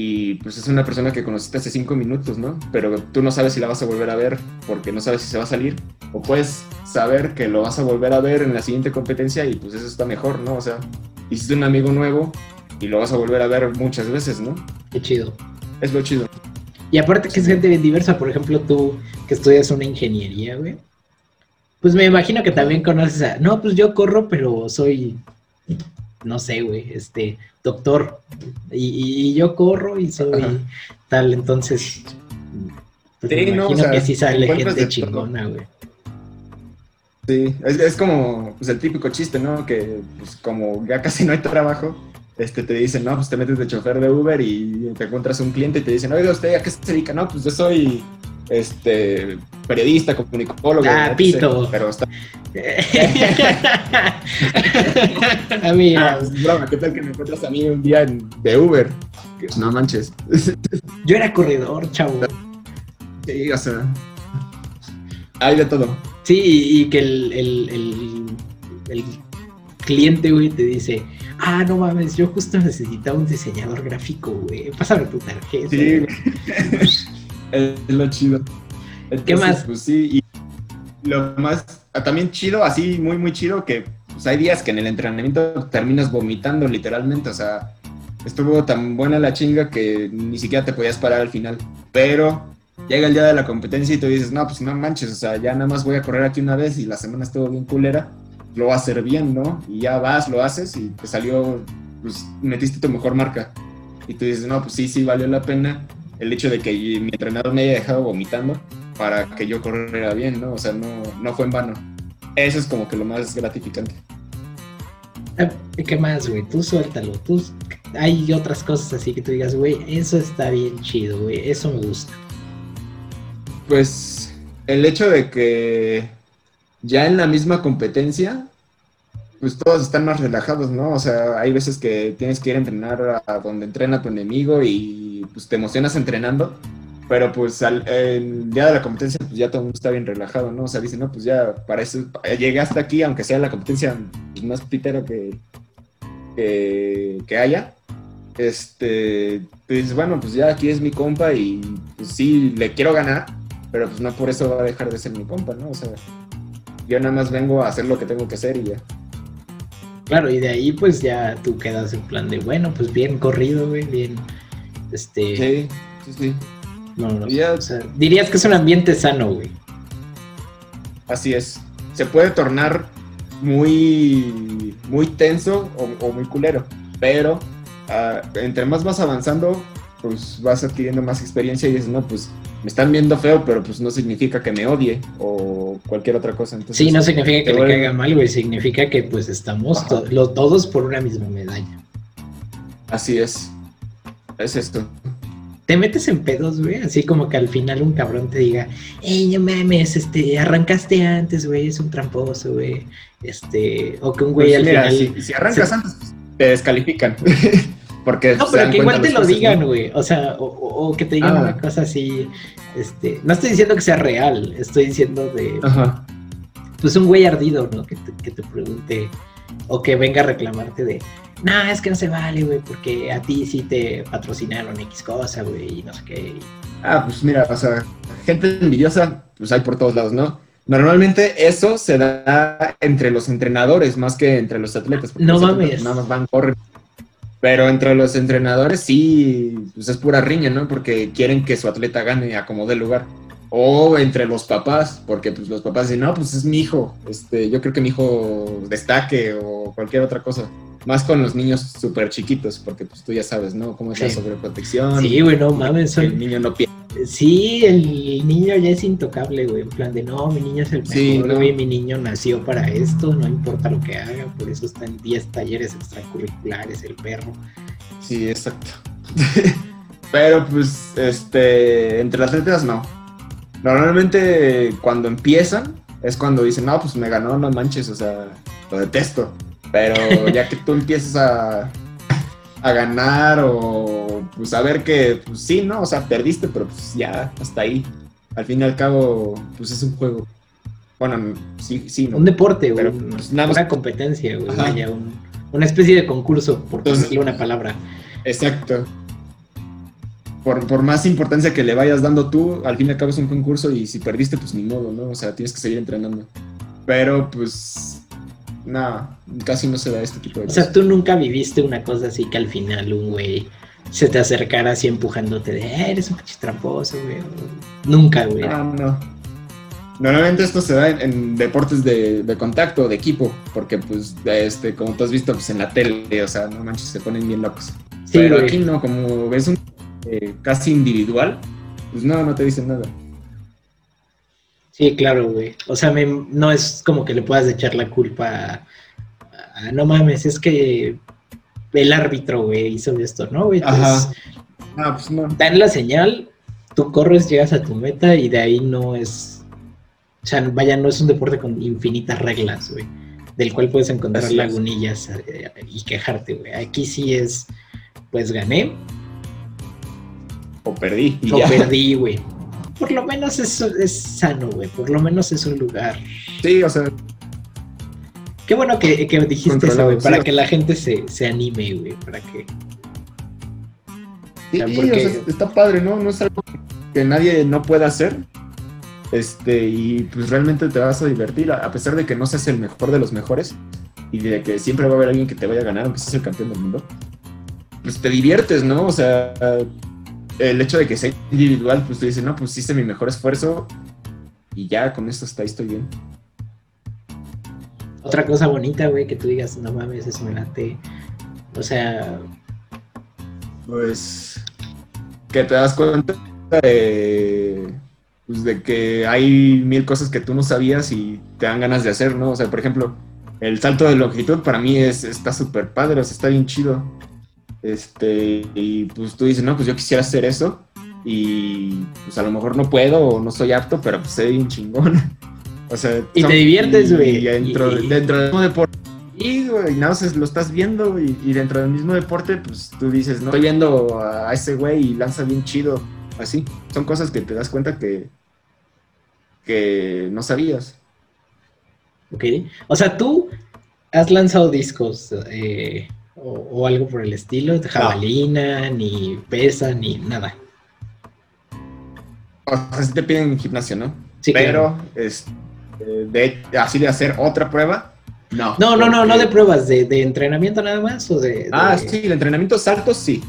y pues es una persona que conociste hace cinco minutos, ¿no? Pero tú no sabes si la vas a volver a ver porque no sabes si se va a salir o puedes saber que lo vas a volver a ver en la siguiente competencia y pues eso está mejor, ¿no? O sea, hiciste un amigo nuevo y lo vas a volver a ver muchas veces, ¿no? Qué chido. Es lo chido. Y aparte que es gente bien diversa, por ejemplo, tú que estudias una ingeniería, güey. Pues me imagino que también conoces a. No, pues yo corro, pero soy. No sé, güey, este, doctor. Y, y- yo corro y soy Ajá. tal, entonces. Pues Sí, me no, o imagino sea, que sí sale gente chingona, güey. Sí, es, es como pues, el típico chiste, ¿no? Que pues, como ya casi no hay trabajo, este, te dicen, no, pues te metes de chofer de Uber y te encuentras un cliente y te dicen, oiga, ¿usted a qué se dedica? No, pues yo soy este, periodista, comunicólogo. Ah, pito. Pero está... Amiga, es broma, ¿qué tal que me encuentras a mí un día en- de Uber? No manches. yo era corredor, chavo. sí, o sea... Hay de todo. Sí, y que el, el, el, el cliente, güey, te dice, ah, no mames, yo justo necesitaba un diseñador gráfico, güey, pásame tu tarjeta. Sí, es lo chido. ¿Qué más? Pues sí, y lo más, ah, también chido, así muy, muy chido, que pues, hay días que en el entrenamiento terminas vomitando literalmente, o sea, estuvo tan buena la chinga que ni siquiera te podías parar al final, pero llega el día de la competencia y tú dices, no, pues no manches, o sea, ya nada más voy a correr aquí una vez y la semana estuvo bien culera, lo voy a hacer bien, ¿no? Y ya vas, lo haces y te salió, pues metiste tu mejor marca. Y tú dices, no, pues sí, sí, valió la pena el hecho de que mi entrenador me haya dejado vomitando para que yo corriera bien, ¿no? O sea, no, no fue en vano. Eso es como que lo más gratificante. Ah, ¿Qué más, güey? Tú suéltalo. Tú... Hay otras cosas así que tú digas, güey, eso está bien chido, güey, eso me gusta. Pues el hecho de que ya en la misma competencia pues todos están más relajados, ¿no? O sea, hay veces que tienes que ir a entrenar a donde entrena tu enemigo y pues te emocionas entrenando, pero pues al el día de la competencia pues ya todo el mundo está bien relajado, ¿no? O sea, dice, no, pues ya para eso llegué hasta aquí, aunque sea la competencia pues, más pitero que, que, que haya. Este, pues bueno, pues ya aquí es mi compa y pues sí, le quiero ganar, pero pues no por eso va a dejar de ser mi compa, ¿no? O sea, yo nada más vengo a hacer lo que tengo que hacer y ya. Claro, y de ahí pues ya tú quedas en plan de, bueno, pues bien corrido, güey, bien, este... Sí, sí, sí. No, no, Ya- o sea, dirías que es un ambiente sano, güey. Así es. Se puede tornar muy, muy tenso o, o muy culero, pero ah, entre más vas avanzando, pues vas adquiriendo más experiencia y dices, no, pues me están viendo feo, pero pues no significa que me odie o cualquier otra cosa. Entonces, Sí, no significa que le vuelve- caiga mal, güey, significa que pues estamos Ajá. to- lo- todos por una misma medalla. Así es. Es esto. Te metes en pedos, güey, así como que al final un cabrón te diga, ey, no mames, este, arrancaste antes, güey, es un tramposo, güey, este, o que un güey Pues al mira, final... si, si arrancas se- antes, pues, te descalifican. Porque No, pero que igual te lo digan, ¿no? güey. O sea, o que te digan Ah. una cosa así. Este, no estoy diciendo que sea real, estoy diciendo de. Ajá. Pues un güey ardido, ¿no? Que te, que te pregunte. O que venga a reclamarte de. No, es que no se vale, güey, porque a ti sí te patrocinaron X cosa, güey, y no sé qué. Ah, pues mira, o sea, gente envidiosa, pues hay por todos lados, ¿no? Normalmente eso se da entre los entrenadores más que entre los atletas. porque No los atletas mames. Nada más van, corren. Pero entre los entrenadores sí, pues es pura riña, ¿no? Porque quieren que su atleta gane a como dé lugar. O entre los papás, porque pues los papás dicen, no, pues es mi hijo, este, yo creo que mi hijo destaque o cualquier otra cosa. Más con los niños súper chiquitos, porque pues tú ya sabes, ¿no? Cómo es la sobreprotección. Sí, güey, no mames. El niño no pierde. Sí, el niño ya es intocable, güey. En plan de, no, mi niño es el mejor, Sí, no. güey. Mi niño nació para esto, no importa lo que haga. Por eso está en 10 talleres extracurriculares, el perro. Sí, exacto. Pero pues, este, entre las atletas no. Normalmente cuando empiezan es cuando dicen, no, pues me ganó, no manches, o sea, lo detesto. Pero ya que tú empiezas a, a ganar o pues a ver que, pues sí, ¿no? O sea, perdiste, pero pues ya, hasta ahí. Al fin y al cabo, pues es un juego. Bueno, sí, sí, ¿no? Un deporte. Pero, un- pues, nada más- una competencia, güey. Vaya, un- una especie de concurso, por decirle una palabra. Exacto. Por, por más importancia que le vayas dando tú, al fin y al cabo es un concurso y si perdiste, pues ni modo, ¿no? O sea, tienes que seguir entrenando. Pero pues, nada, casi no se da este tipo de O sea, cosas. tú nunca viviste una cosa así que al final un güey se te acercara así empujándote de, "Eh, eres un pinche tramposo, güey. Nunca, güey. Ah, no. Normalmente esto se da en, en deportes de, de contacto, de equipo, porque pues, este, como tú has visto, pues en la tele, o sea, no manches, se ponen bien locos. Sí, Pero güey. aquí no, como ves un eh, casi individual, pues no, no te dicen nada. Sí, claro, güey. O sea, me- no es como que le puedas echar la culpa a, a- no mames, es que el árbitro, güey, hizo esto, ¿no, güey? Entonces. Ah, pues no. dan la señal, tú corres, llegas a tu meta y de ahí no es, o sea, vaya, no es un deporte con infinitas reglas, güey, del cual puedes encontrar Así lagunillas eh, y quejarte, güey. Aquí sí es, pues gané O perdí. y o ya. perdí, güey. Por lo menos eso es sano, güey. Por lo menos es un lugar Sí, o sea, Qué bueno que, que dijiste eso, güey, para sí. que la gente se, se anime, güey, para que... sí, sea, o sea, está padre, ¿no? No es algo que nadie no pueda hacer. Este, y pues realmente te vas a divertir, a a pesar de que no seas el mejor de los mejores y de que siempre va a haber alguien que te vaya a ganar, aunque seas el campeón del mundo. Pues te diviertes, ¿no? O sea, el hecho de que sea individual, pues tú dices, no, pues hice mi mejor esfuerzo y ya con esto está, ahí estoy bien. Otra cosa bonita, güey, que tú digas, no mames, eso me late. O sea, Pues que te das cuenta de, pues, de que hay mil cosas que tú no sabías y te dan ganas de hacer, ¿no? O sea, por ejemplo, el salto de longitud para mí es, está súper padre, o sea, está bien chido. Este, y pues tú dices, no, pues yo quisiera hacer eso y pues a lo mejor no puedo o no soy apto, pero pues sé bien chingón. O sea, Y te diviertes, güey. Y dentro, Y- dentro del mismo deporte, Y, güey, nada más lo estás viendo y, y dentro del mismo deporte, pues tú dices, no estoy viendo a ese güey y lanza bien chido. Así, son cosas que te das cuenta que, que no sabías. Ok. O sea, tú has lanzado discos eh, o, o algo por el estilo, de jabalina, ni pesa, ni nada. O sea, sí te piden gimnasio, ¿no? Sí, Pero, es, de, así de hacer otra prueba, no. No, no, no, no de pruebas, de, de entrenamiento nada más o de. de- Ah, sí, el entrenamiento saltos sí,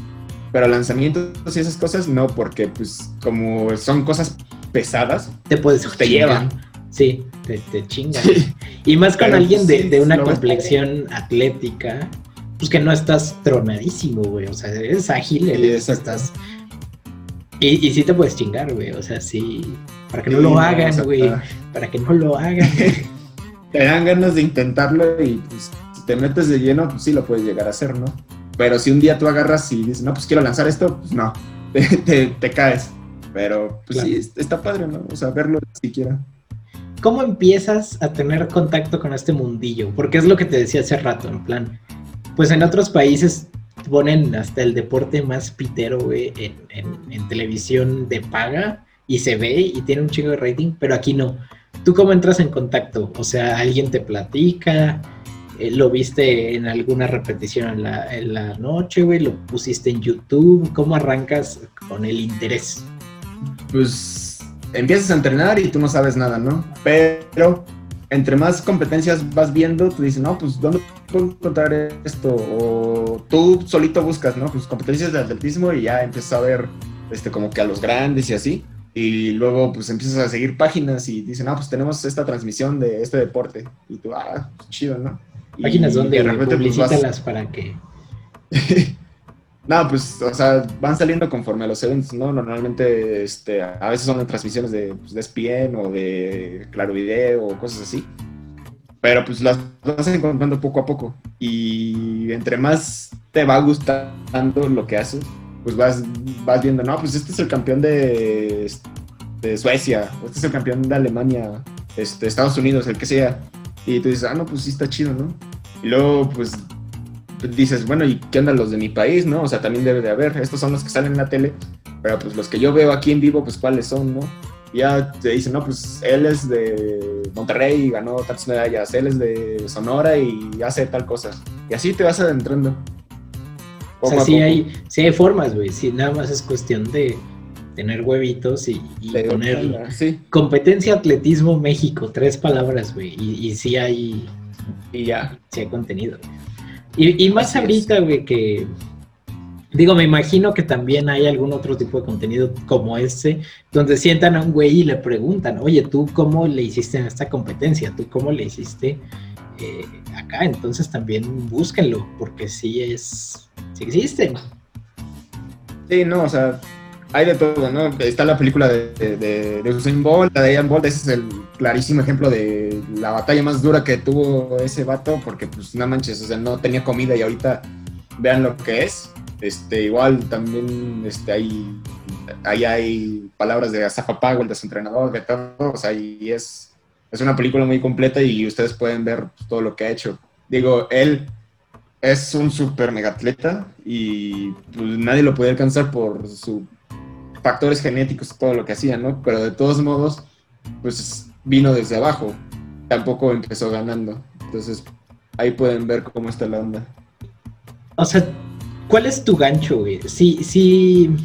pero lanzamientos y esas cosas no, porque pues como son cosas pesadas, Te puedes te llevan. Sí, te, te chingan. Sí. Y más con Pero, alguien de, sí, de una complexión atlética, pues que no estás tronadísimo, güey. O sea, eres ágil, eres, estás. Y, y sí te puedes chingar, güey. O sea, sí. Para que no Sí, lo hagan, güey. Para que no lo hagan. te dan ganas de intentarlo y pues, si te metes de lleno, pues sí lo puedes llegar a hacer, ¿no? Pero si un día tú agarras y dices, no, pues quiero lanzar esto, pues no, te, te- te caes. Pero pues Claro. sí, es- está padre, ¿no? O sea, verlo siquiera. ¿Cómo empiezas a tener contacto con este mundillo? Porque es lo que te decía hace rato, en plan. Pues en otros países ponen hasta el deporte más pitero, güey, en, televisión de paga y se ve y tiene un chingo de rating, pero aquí no. ¿Tú cómo entras en contacto? O sea, alguien te platica, Eh, lo viste en alguna repetición en la, en la noche, güey, lo pusiste en YouTube, ¿cómo arrancas con el interés? Pues empiezas a entrenar y tú no sabes nada, ¿no? Pero entre más competencias vas viendo, tú dices, no, pues ¿dónde puedo encontrar esto? O tú solito buscas, ¿no? Pues competencias de atletismo y ya empiezas a ver este, como que a los grandes y así. Y luego pues empiezas a seguir páginas y dicen, no, pues tenemos esta transmisión de este deporte. Y tú, ah, pues, chido, ¿no? Y Páginas donde de repente, pues, vas- para que... no, pues, o sea, van saliendo conforme a los eventos, ¿no? Normalmente, este, a veces son transmisiones de, pues, de ESPN o de Claro Video o cosas así. Pero pues las vas encontrando poco a poco. Y entre más te va gustando lo que haces, pues vas, vas viendo, no, pues este es el campeón de, de Suecia, este es el campeón de Alemania, este, Estados Unidos, el que sea. Y tú dices, ah, no, pues sí está chido, ¿no? Y luego, pues dices, bueno, ¿y qué onda los de mi país, no? O sea, también debe de haber, estos son los que salen en la tele, pero pues los que yo veo aquí en vivo, pues cuáles son, ¿no? Ya te dicen, no, pues él es de Monterrey y ganó tantas medallas, él es de Sonora y hace tal cosa. Y así te vas adentrando. O sea, sí hay, sí hay formas, güey. Sí, nada más es cuestión de tener huevitos y, y Sí, competencia atletismo México, tres palabras, güey. Y, y sí hay, y ya. sí hay contenido. Y, y más Así ahorita, güey, que digo, me imagino que también hay algún otro tipo de contenido como ese, donde sientan a un güey y le preguntan, oye, ¿tú cómo le hiciste en esta competencia? ¿Tú cómo le hiciste eh, acá? Entonces también búsquenlo, porque sí es, sí existen. Sí, no, o sea, hay de todo, ¿no? Está la película de, de, de, Usain Bolt, la de Ian Bolt, ese es el clarísimo ejemplo de la batalla más dura que tuvo ese vato, porque pues no manches, o sea, no tenía comida y ahorita vean lo que es. Este, igual también este, hay, ahí hay palabras de Asafa Powell, de su entrenador, de todo, o sea, y es, es una película muy completa y ustedes pueden ver todo lo que ha hecho. Digo, él es un super mega atleta y pues, nadie lo podía alcanzar por sus factores genéticos, todo lo que hacía, ¿no? Pero de todos modos, pues vino desde abajo, tampoco empezó ganando. Entonces, ahí pueden ver cómo está la onda. O sea, ¿cuál es tu gancho, güey? Sí, sí,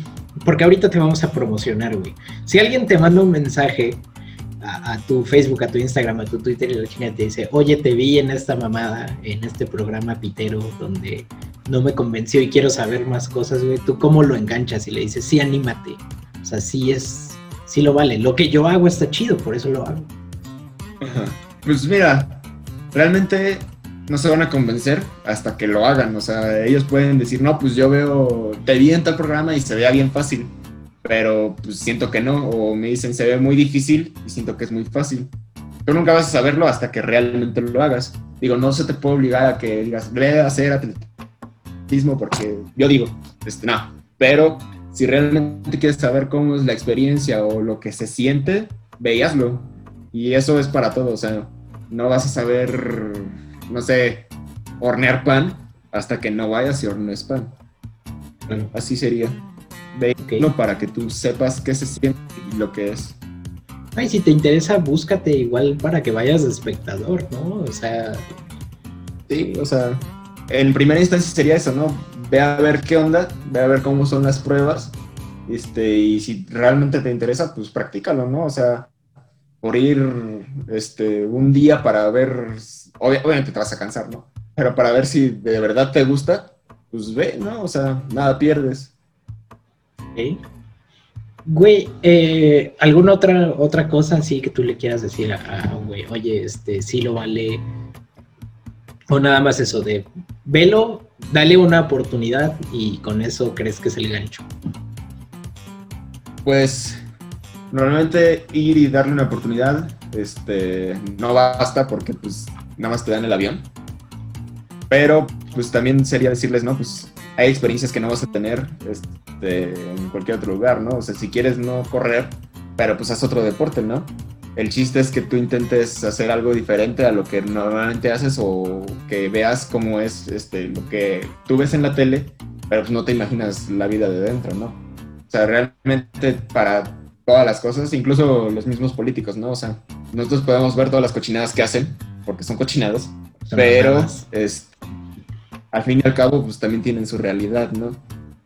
porque ahorita te vamos a promocionar, güey. Si alguien te manda un mensaje a, tu Facebook, a tu Instagram, a tu Twitter y la chingada te dice, oye, te vi en esta mamada, en este programa pitero donde no me convenció y quiero saber más cosas, güey, ¿tú cómo lo enganchas? Y le dices, sí, anímate. O sea, sí es, sí lo vale. Lo que yo hago está chido, por eso lo hago. Pues mira, realmente no se van a convencer hasta que lo hagan. O sea, ellos pueden decir, no, pues yo veo, te vi en tal programa y se vea bien fácil. Pero pues siento que no. O me dicen, se ve muy difícil y siento que es muy fácil. Tú nunca vas a saberlo hasta que realmente lo hagas. Digo, no se te puede obligar a que digas, ve a hacer atletismo porque yo digo, este, no. Pero si realmente quieres saber cómo es la experiencia o lo que se siente, veíaslo. Y eso es para todo, o sea, no vas a saber, no sé, hornear pan hasta que no vayas y hornees pan. Bueno, así sería. Ve para que tú sepas qué se siente y lo que es. Ay, si te interesa, búscate igual para que vayas de espectador, ¿no? O sea. Sí, o sea, en primera instancia sería eso, ¿no? Ve a ver qué onda, ve a ver cómo son las pruebas. Este, y si realmente te interesa, pues practícalo, ¿no? O sea, por ir este, un día para ver, obviamente te vas a cansar, ¿no? Pero para ver si de verdad te gusta, pues ve, ¿no? O sea, nada pierdes. Okay. Güey, eh, ¿alguna otra, otra cosa así que tú le quieras decir a, un güey? Oye, este, sí lo vale. O nada más eso de velo, dale una oportunidad y con eso crees que es el gancho. Pues normalmente ir y darle una oportunidad este, no basta porque pues nada más te dan el avión. Pero pues también sería decirles, ¿no? Pues hay experiencias que no vas a tener este, en cualquier otro lugar, ¿no? O sea, si quieres no correr, pero pues haz otro deporte, ¿no? El chiste es que tú intentes hacer algo diferente a lo que normalmente haces o que veas cómo es este, lo que tú ves en la tele, pero pues no te imaginas la vida de dentro, ¿no? O sea, realmente para todas las cosas, incluso los mismos políticos, ¿no? O sea, nosotros podemos ver todas las cochinadas que hacen, porque son cochinadas, pero es, al fin y al cabo, pues también tienen su realidad, ¿no?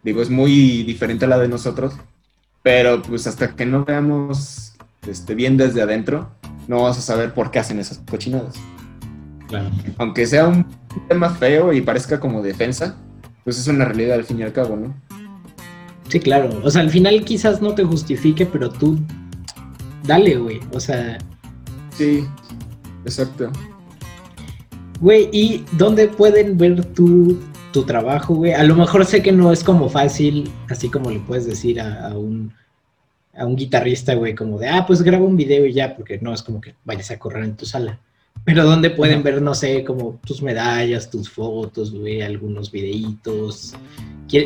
Digo, es muy diferente a la de nosotros, pero pues hasta que no veamos este, bien desde adentro, no vas a saber por qué hacen esas cochinadas. Claro. Aunque sea un tema feo y parezca como defensa, pues es una realidad al fin y al cabo, ¿no? Sí, claro. O sea, al final quizás no te justifique, pero tú dale, güey. O sea. Sí, exacto. Güey, ¿y dónde pueden ver tu, tu trabajo, güey? A lo mejor sé que no es como fácil, así como le puedes decir a, un, a un guitarrista, güey, como de, ah, pues graba un video y ya, porque no es como que vayas a correr en tu sala. Pero ¿dónde pueden ver, no sé, como tus medallas, tus fotos, güey, algunos videitos,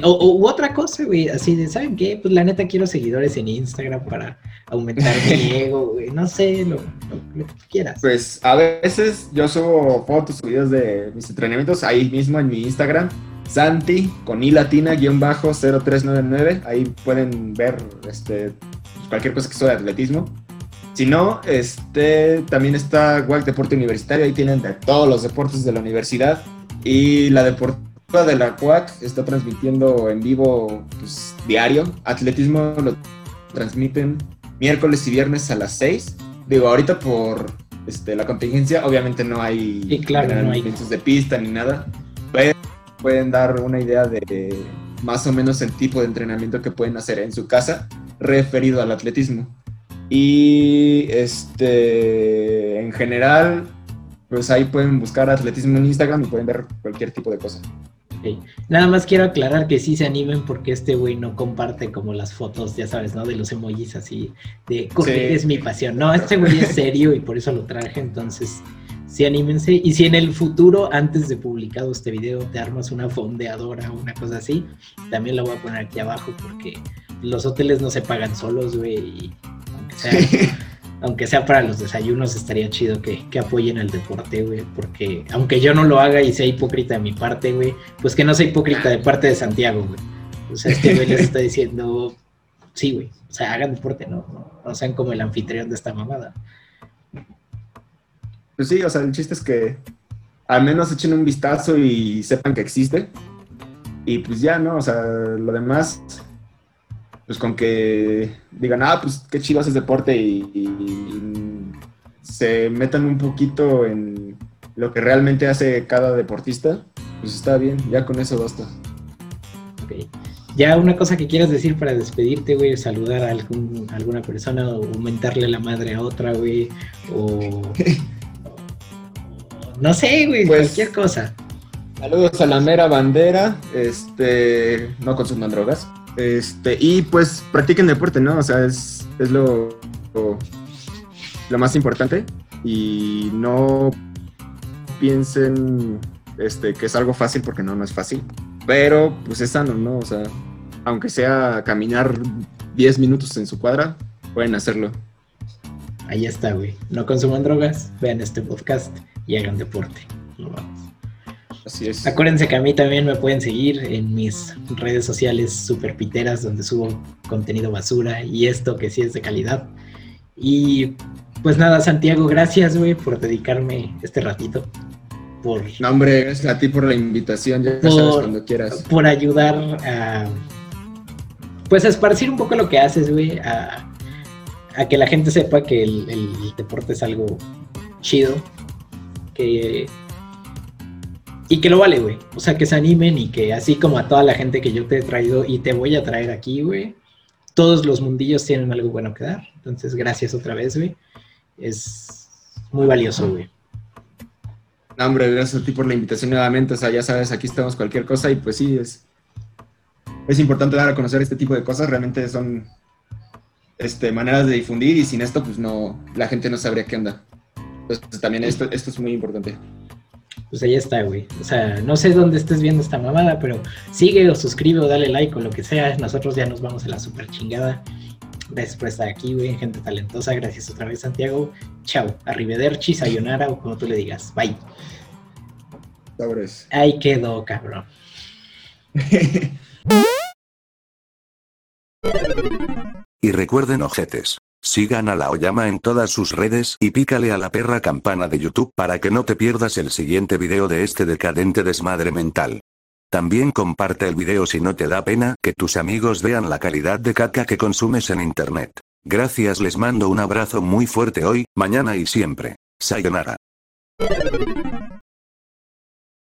o, u otra cosa, güey, así de, ¿saben qué? Pues la neta quiero seguidores en Instagram para aumentar mi ego, güey. No sé, lo, que quieras. Pues a veces yo subo fotos o videos de mis entrenamientos ahí mismo en mi Instagram. Santi con i latina guion bajo 0399. Ahí pueden ver este, cualquier cosa que sea de atletismo. Si no, este, también está WAC Deporte Universitario. Ahí tienen de todos los deportes de la universidad. Y la deporte de la CUAC está transmitiendo en vivo pues, diario. Atletismo lo transmiten miércoles y viernes a las 6. Digo, ahorita por este, la contingencia, obviamente no hay, sí, claro, de pista ni nada. Pueden, pueden dar una idea de más o menos el tipo de entrenamiento que pueden hacer en su casa referido al atletismo. Y este, en general, pues ahí pueden buscar atletismo en Instagram y pueden ver cualquier tipo de cosa. Nada más quiero aclarar que sí se animen porque este güey no comparte como las fotos, ya sabes, ¿no? De los emojis así, de correr es mi pasión. No, este güey es serio y por eso lo traje, entonces sí anímense. Y si en el futuro, antes de publicado este video, te armas una fondeadora o una cosa así, también la voy a poner aquí abajo porque los hoteles no se pagan solos, güey, y aunque sea... aunque sea para los desayunos, estaría chido que, apoyen el deporte, güey, porque aunque yo no lo haga y sea hipócrita de mi parte, güey, pues que no sea hipócrita de parte de Santiago, güey. O sea, este güey les está diciendo, sí, güey, o sea, hagan deporte, ¿no? No, sean como el anfitrión de esta mamada. Pues sí, o sea, el chiste es que al menos echen un vistazo y sepan que existe. Y pues ya, ¿no? O sea, lo demás, pues con que digan, ah, pues qué chido haces deporte y, se metan un poquito en lo que realmente hace cada deportista, pues está bien, ya con eso basta. Ok. Ya una cosa que quieras decir para despedirte, güey, saludar a, algún, alguna persona o aumentarle la madre a otra, güey, o... no sé, güey, pues, cualquier cosa. Saludos a la mera bandera, este, no consuman drogas. Este, y pues practiquen deporte, ¿no? O sea, es, es lo, lo, más importante. Y no piensen este, que es algo fácil porque no, no es fácil. Pero pues es sano, ¿no? O sea, aunque sea caminar 10 minutos en su cuadra, pueden hacerlo. Ahí está, güey. No consuman drogas, vean este podcast y hagan deporte. vamos. Así es. Acuérdense que a mí también me pueden seguir en mis redes sociales super piteras donde subo contenido basura y esto que sí es de calidad. Y pues nada, Santiago, gracias, güey, por dedicarme este ratito. Por, No, hombre, gracias a ti por la invitación. Ya Por- sabes cuando quieras. por ayudar a pues a esparcir un poco lo que haces, güey, a, a que la gente sepa que el, el deporte es algo chido, que y que lo vale, güey. O sea, que se animen y que así como a toda la gente que yo te he traído y te voy a traer aquí, güey, todos los mundillos tienen algo bueno que dar. Entonces, gracias otra vez, güey. Es muy valioso, güey. No, hombre, gracias a ti por la invitación nuevamente. O sea, ya sabes, aquí estamos cualquier cosa y pues sí, es, es importante dar a conocer este tipo de cosas. Realmente son este, maneras de difundir y sin esto, pues no, la gente no sabría qué onda. Entonces también esto, esto es muy importante. Pues ahí está, güey. O sea, no sé dónde estés viendo esta mamada, pero sigue o suscribe o dale like o lo que sea. Nosotros ya nos vamos a la super chingada. Gracias por estar aquí, güey. Gente talentosa. Gracias otra vez, Santiago. Chao. Arrivederci, sayonara o como tú le digas. Bye. Sobres. Ahí quedó, cabrón. Y recuerden ojetes. Sigan a la Oyama en todas sus redes y pícale a la perra campana de YouTube para que no te pierdas el siguiente video de este decadente desmadre mental. También comparte el video si no te da pena que tus amigos vean la calidad de caca que consumes en internet. Gracias les mando un abrazo muy fuerte hoy, mañana y siempre. Sayonara.